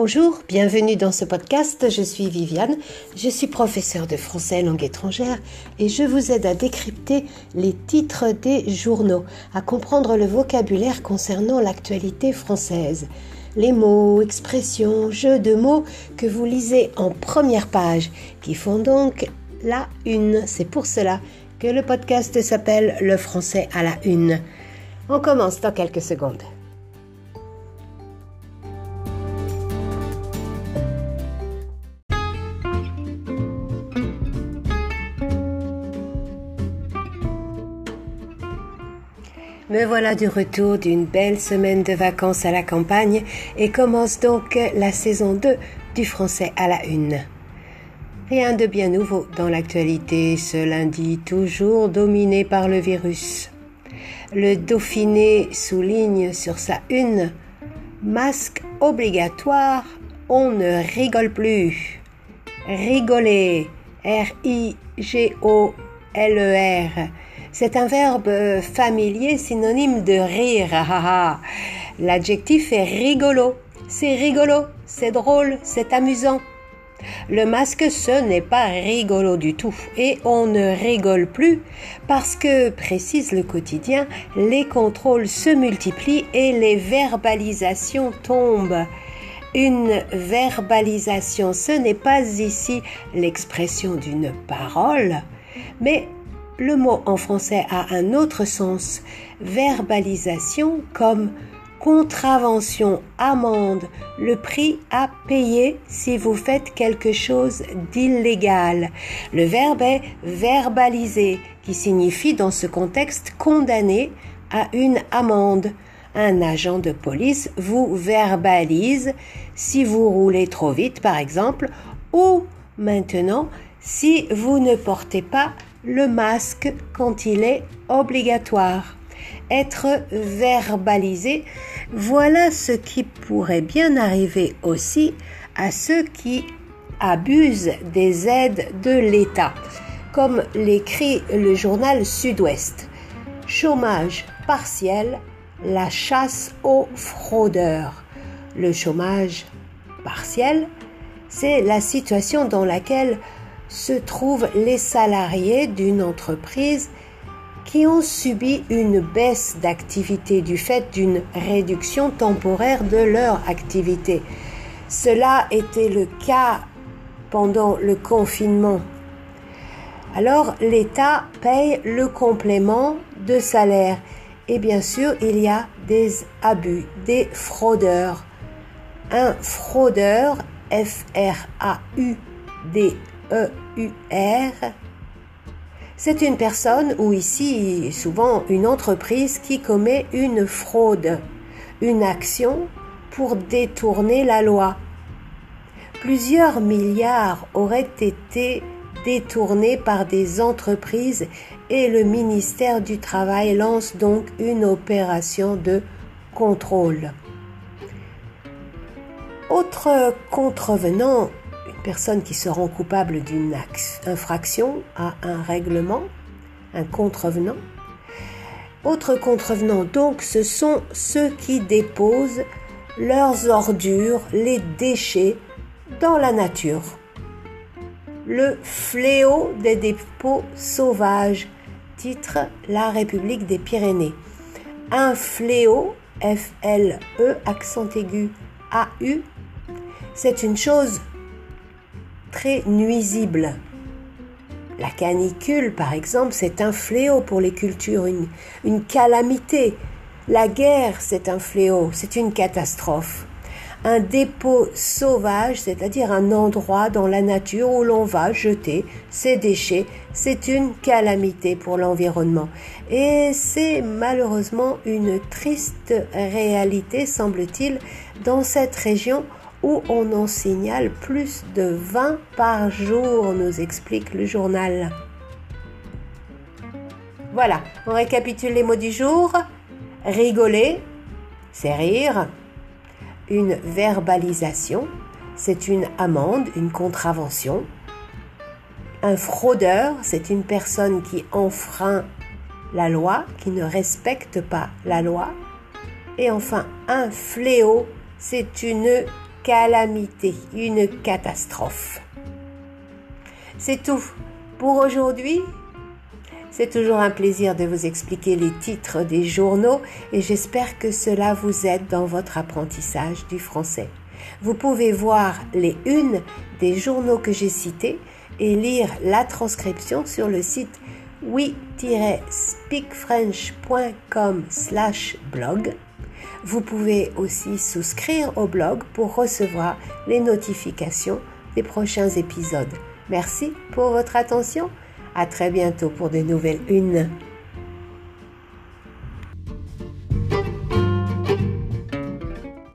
Bonjour, bienvenue dans ce podcast. Je suis Viviane, je suis professeure de français langue étrangère et je vous aide à décrypter les titres des journaux, à comprendre le vocabulaire concernant l'actualité française. Les mots, expressions, jeux de mots que vous lisez en première page, qui font donc la une. C'est pour cela que le podcast s'appelle Le français à la une. On commence dans quelques secondes. Me voilà du retour d'une belle semaine de vacances à la campagne et commence donc la saison 2 du français à la une. Rien de bien nouveau dans l'actualité ce lundi, toujours dominé par le virus. Le Dauphiné souligne sur sa une Masque obligatoire, on ne rigole plus. Rigoler, R-I-G-O-L-E-R. C'est un verbe familier synonyme de rire. L'adjectif est rigolo. C'est rigolo, c'est drôle, c'est amusant. Le masque, ce n'est pas rigolo du tout. Et on ne rigole plus parce que, précise le quotidien, les contrôles se multiplient et les verbalisations tombent. Une verbalisation, ce n'est pas ici l'expression d'une parole, mais le mot en français a un autre sens, verbalisation comme contravention, amende, le prix à payer si vous faites quelque chose d'illégal. Le verbe est verbaliser, qui signifie dans ce contexte condamner à une amende. Un agent de police vous verbalise si vous roulez trop vite, par exemple, ou maintenant si vous ne portez pas le masque quand il est obligatoire. Être verbalisé, voilà ce qui pourrait bien arriver aussi à ceux qui abusent des aides de l'État, comme l'écrit le journal Sud-Ouest. Chômage partiel, la chasse aux fraudeurs. Le chômage partiel, c'est la situation dans laquelle se trouvent les salariés d'une entreprise qui ont subi une baisse d'activité du fait d'une réduction temporaire de leur activité. Cela était le cas pendant le confinement. Alors l'État paye le complément de salaire et bien sûr il y a des abus, des fraudeurs. Un fraudeur, F-R-A-U-D E-U-R. C'est une personne ou ici souvent une entreprise qui commet une fraude, une action pour détourner la loi. Plusieurs milliards auraient été détournés par des entreprises et le ministère du Travail lance donc une opération de contrôle. Autre contrevenant personnes qui seront coupables d'une infraction à un règlement, un contrevenant. Autres contrevenants, donc, ce sont ceux qui déposent leurs ordures, les déchets dans la nature. Le fléau des dépôts sauvages, titre La République des Pyrénées. Un fléau, F-L-E, accent aigu, A-U, c'est une chose très nuisible. La canicule, par exemple, c'est un fléau pour les cultures, une, une calamité. La guerre, c'est un fléau, c'est une catastrophe. Un dépôt sauvage, c'est-à-dire un endroit dans la nature où l'on va jeter ses déchets, c'est une calamité pour l'environnement. Et c'est malheureusement une triste réalité, semble-t-il, dans cette région où on en signale plus de 20 par jour, nous explique le journal. Voilà, on récapitule les mots du jour. Rigoler, c'est rire. Une verbalisation, c'est une amende, une contravention. Un fraudeur, c'est une personne qui enfreint la loi, qui ne respecte pas la loi. Et enfin, un fléau, c'est une calamité, une catastrophe. C'est tout pour aujourd'hui. C'est toujours un plaisir de vous expliquer les titres des journaux et j'espère que cela vous aide dans votre apprentissage du français. Vous pouvez voir les unes des journaux que j'ai cités et lire la transcription sur le site oui-speakfrench.com blog. Vous pouvez aussi souscrire au blog pour recevoir les notifications des prochains épisodes. Merci pour votre attention. À très bientôt pour de nouvelles unes.